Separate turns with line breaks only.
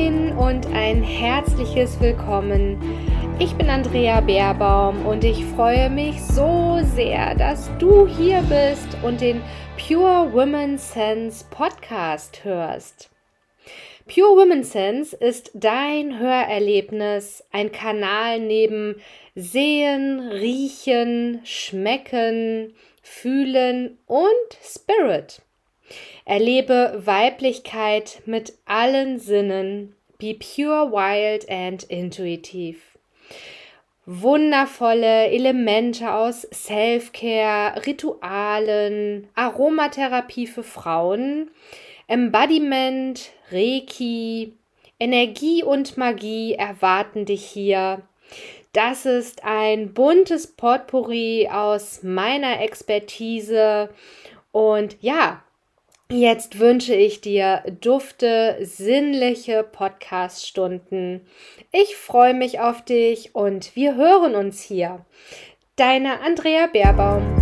Moin und ein herzliches Willkommen. Ich bin Andrea Beerbaum und ich freue mich so sehr, dass du hier bist und den Pure Women Sense Podcast hörst. Pure Women Sense ist dein Hörerlebnis, ein Kanal neben Sehen, Riechen, Schmecken, Fühlen und Spirit. Erlebe Weiblichkeit mit allen Sinnen. Be pure, wild and intuitive. Wundervolle Elemente aus Self-Care, Ritualen, Aromatherapie für Frauen, Embodiment, Reiki, Energie und Magie erwarten dich hier. Das ist ein buntes Potpourri aus meiner Expertise und ja, Jetzt wünsche ich dir dufte, sinnliche Podcast-Stunden. Ich freue mich auf dich und wir hören uns hier. Deine Andrea Baerbaum.